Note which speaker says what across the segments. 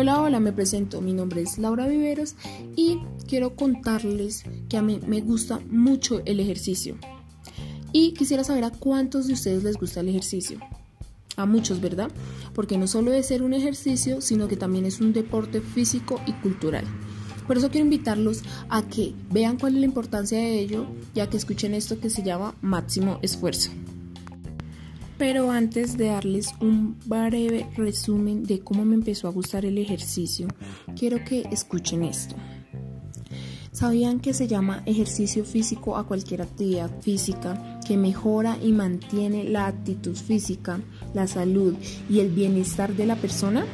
Speaker 1: Hola, hola, me presento. Mi nombre es Laura Viveros y quiero contarles que a mí me gusta mucho el ejercicio. Y quisiera saber a cuántos de ustedes les gusta el ejercicio. A muchos, ¿verdad? Porque no solo es ser un ejercicio, sino que también es un deporte físico y cultural. Por eso quiero invitarlos a que vean cuál es la importancia de ello, ya que escuchen esto que se llama máximo esfuerzo. Pero antes de darles un breve resumen de cómo me empezó a gustar el ejercicio, quiero que escuchen esto. ¿Sabían que se llama ejercicio físico a cualquier actividad física que mejora y mantiene la actitud física, la salud y el bienestar de la persona?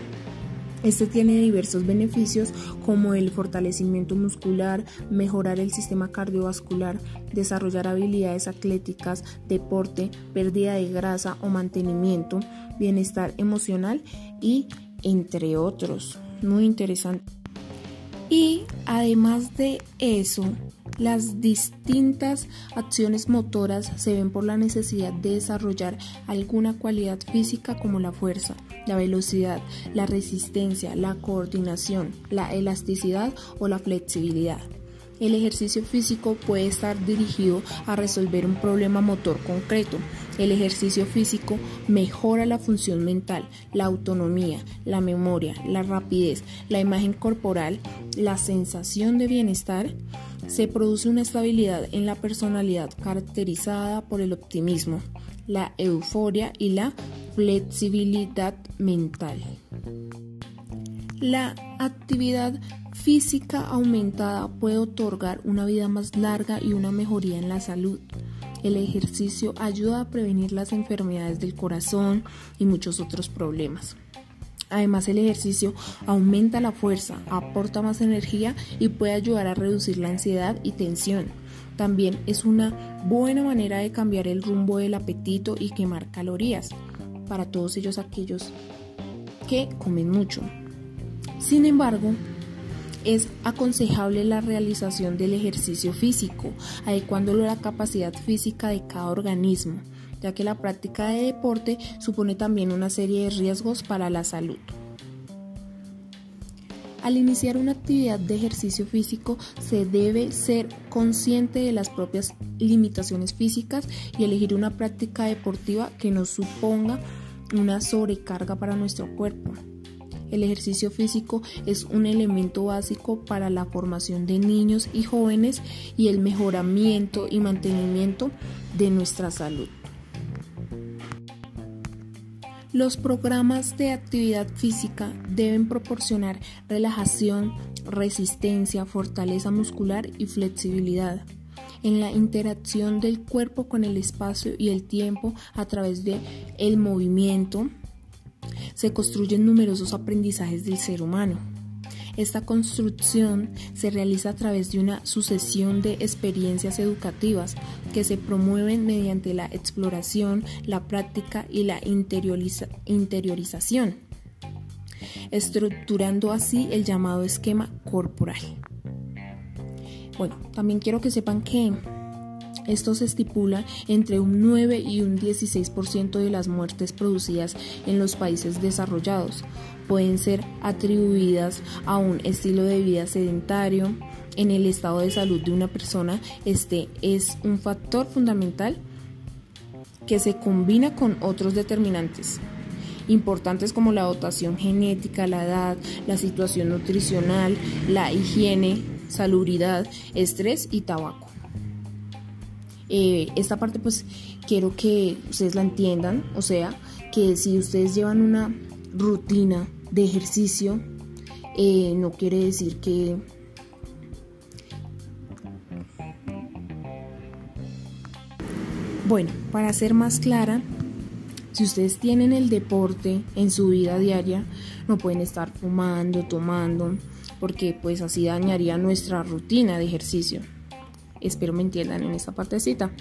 Speaker 1: Este tiene diversos beneficios como el fortalecimiento muscular, mejorar el sistema cardiovascular, desarrollar habilidades atléticas, deporte, pérdida de grasa o mantenimiento, bienestar emocional y entre otros. Muy interesante. Y además de eso, las distintas acciones motoras se ven por la necesidad de desarrollar alguna cualidad física como la fuerza, la velocidad, la resistencia, la coordinación, la elasticidad o la flexibilidad. El ejercicio físico puede estar dirigido a resolver un problema motor concreto. El ejercicio físico mejora la función mental, la autonomía, la memoria, la rapidez, la imagen corporal, la sensación de bienestar. Se produce una estabilidad en la personalidad caracterizada por el optimismo, la euforia y la flexibilidad mental. La actividad física aumentada puede otorgar una vida más larga y una mejoría en la salud. El ejercicio ayuda a prevenir las enfermedades del corazón y muchos otros problemas. Además, el ejercicio aumenta la fuerza, aporta más energía y puede ayudar a reducir la ansiedad y tensión. También es una buena manera de cambiar el rumbo del apetito y quemar calorías para todos ellos aquellos que comen mucho. Sin embargo, es aconsejable la realización del ejercicio físico, adecuándolo a la capacidad física de cada organismo, ya que la práctica de deporte supone también una serie de riesgos para la salud. Al iniciar una actividad de ejercicio físico se debe ser consciente de las propias limitaciones físicas y elegir una práctica deportiva que no suponga una sobrecarga para nuestro cuerpo. El ejercicio físico es un elemento básico para la formación de niños y jóvenes y el mejoramiento y mantenimiento de nuestra salud. Los programas de actividad física deben proporcionar relajación, resistencia, fortaleza muscular y flexibilidad en la interacción del cuerpo con el espacio y el tiempo a través de el movimiento, se construyen numerosos aprendizajes del ser humano. Esta construcción se realiza a través de una sucesión de experiencias educativas que se promueven mediante la exploración, la práctica y la interiorización, estructurando así el llamado esquema corporal. Bueno, también quiero que sepan que esto se estipula entre un 9 y un 16% de las muertes producidas en los países desarrollados. Pueden ser atribuidas a un estilo de vida sedentario. En el estado de salud de una persona, este es un factor fundamental que se combina con otros determinantes importantes como la dotación genética, la edad, la situación nutricional, la higiene, salubridad, estrés y tabaco. Eh, esta parte pues quiero que ustedes la entiendan, o sea, que si ustedes llevan una rutina de ejercicio, eh, no quiere decir que Bueno, para ser más clara, si ustedes tienen el deporte en su vida diaria, no pueden estar fumando, tomando, porque pues así dañaría nuestra rutina de ejercicio. Espero me entiendan en esta partecita.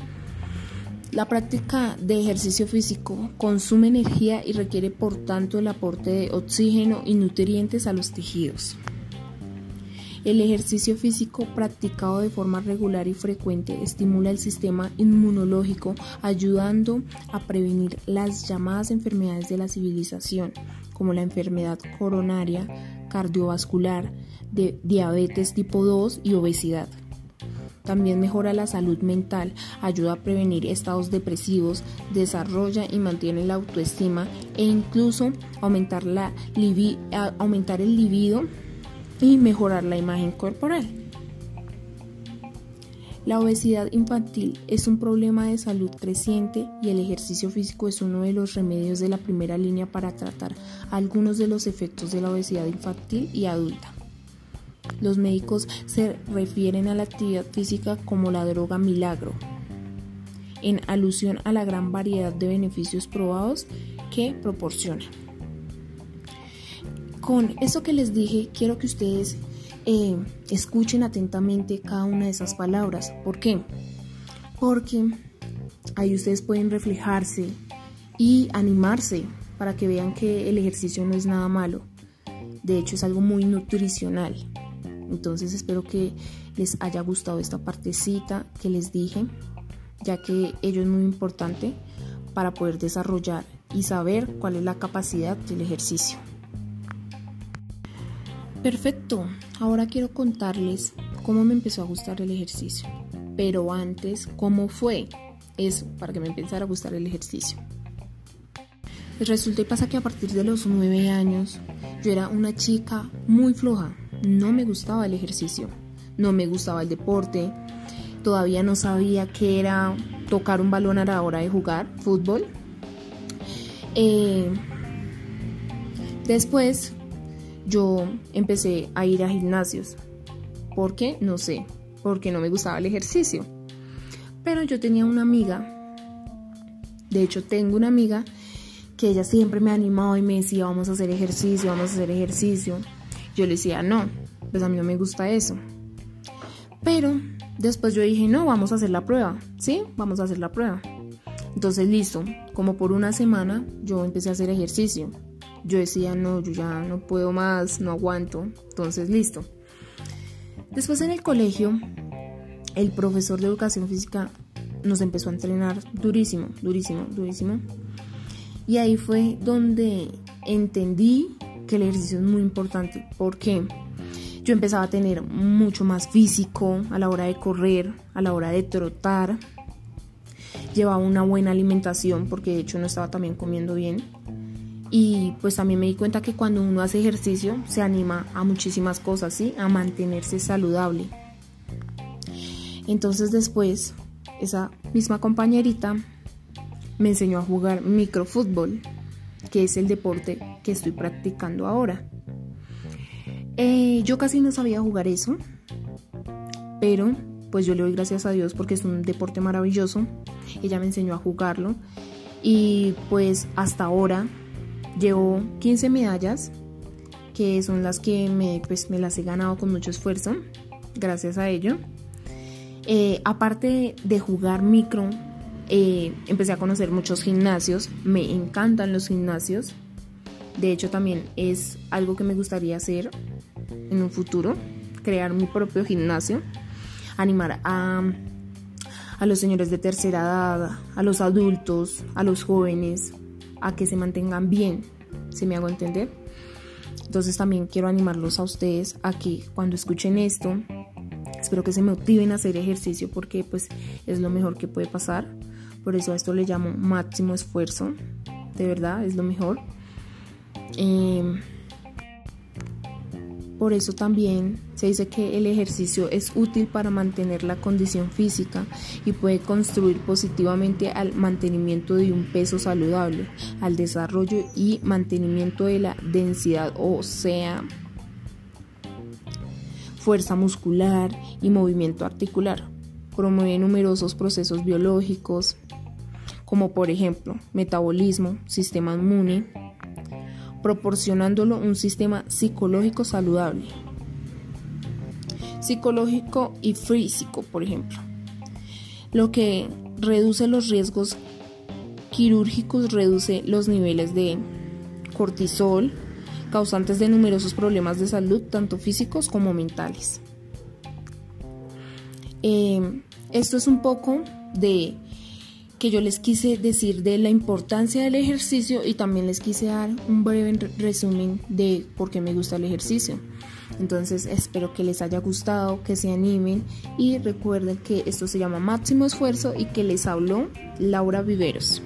Speaker 1: La práctica de ejercicio físico consume energía y requiere por tanto el aporte de oxígeno y nutrientes a los tejidos. El ejercicio físico practicado de forma regular y frecuente estimula el sistema inmunológico, ayudando a prevenir las llamadas enfermedades de la civilización, como la enfermedad coronaria, cardiovascular, de diabetes tipo 2 y obesidad. También mejora la salud mental, ayuda a prevenir estados depresivos, desarrolla y mantiene la autoestima e incluso aumentar, la aumentar el libido y mejorar la imagen corporal. La obesidad infantil es un problema de salud creciente y el ejercicio físico es uno de los remedios de la primera línea para tratar algunos de los efectos de la obesidad infantil y adulta. Los médicos se refieren a la actividad física como la droga milagro, en alusión a la gran variedad de beneficios probados que proporciona. Con eso que les dije, quiero que ustedes eh, escuchen atentamente cada una de esas palabras. ¿Por qué? Porque ahí ustedes pueden reflejarse y animarse para que vean que el ejercicio no es nada malo. De hecho, es algo muy nutricional. Entonces espero que les haya gustado esta partecita que les dije, ya que ello es muy importante para poder desarrollar y saber cuál es la capacidad del ejercicio. Perfecto, ahora quiero contarles cómo me empezó a gustar el ejercicio. Pero antes, ¿cómo fue? Eso, para que me empezara a gustar el ejercicio. Resulta y pasa que a partir de los nueve años yo era una chica muy floja. No me gustaba el ejercicio, no me gustaba el deporte. Todavía no sabía qué era tocar un balón a la hora de jugar fútbol. Eh, después yo empecé a ir a gimnasios. ¿Por qué? No sé, porque no me gustaba el ejercicio. Pero yo tenía una amiga, de hecho tengo una amiga que ella siempre me animaba y me decía, vamos a hacer ejercicio, vamos a hacer ejercicio. Yo le decía, no, pues a mí no me gusta eso. Pero después yo dije, no, vamos a hacer la prueba, ¿sí? Vamos a hacer la prueba. Entonces, listo, como por una semana yo empecé a hacer ejercicio yo decía, no, yo ya no puedo más, no aguanto, entonces listo. Después en el colegio, el profesor de educación física nos empezó a entrenar durísimo, durísimo, durísimo. Y ahí fue donde entendí que el ejercicio es muy importante, porque yo empezaba a tener mucho más físico a la hora de correr, a la hora de trotar. Llevaba una buena alimentación porque de hecho no estaba también comiendo bien y pues también me di cuenta que cuando uno hace ejercicio se anima a muchísimas cosas, ¿sí? A mantenerse saludable. Entonces después, esa misma compañerita me enseñó a jugar microfútbol, que es el deporte que estoy practicando ahora. Eh, yo casi no sabía jugar eso, pero pues yo le doy gracias a Dios porque es un deporte maravilloso. Ella me enseñó a jugarlo y pues hasta ahora Llevo 15 medallas, que son las que me, pues, me las he ganado con mucho esfuerzo, gracias a ello. Eh, aparte de jugar micro, eh, empecé a conocer muchos gimnasios, me encantan los gimnasios. De hecho, también es algo que me gustaría hacer en un futuro, crear mi propio gimnasio, animar a, a los señores de tercera edad, a los adultos, a los jóvenes, a que se mantengan bien, si me hago entender. Entonces también quiero animarlos a ustedes a que cuando escuchen esto, espero que se motiven a hacer ejercicio porque pues es lo mejor que puede pasar. Por eso a esto le llamo máximo esfuerzo. De verdad, es lo mejor. Eh, por eso también se dice que el ejercicio es útil para mantener la condición física y puede construir positivamente al mantenimiento de un peso saludable, al desarrollo y mantenimiento de la densidad ósea, fuerza muscular y movimiento articular. Promueve numerosos procesos biológicos, como por ejemplo metabolismo, sistema inmune, proporcionándolo un sistema psicológico saludable. Psicológico y físico, por ejemplo. Lo que reduce los riesgos quirúrgicos, reduce los niveles de cortisol, causantes de numerosos problemas de salud, tanto físicos como mentales. Eh, esto es un poco de que yo les quise decir de la importancia del ejercicio y también les quise dar un breve resumen de por qué me gusta el ejercicio. Entonces espero que les haya gustado, que se animen y recuerden que esto se llama máximo esfuerzo y que les habló Laura Viveros.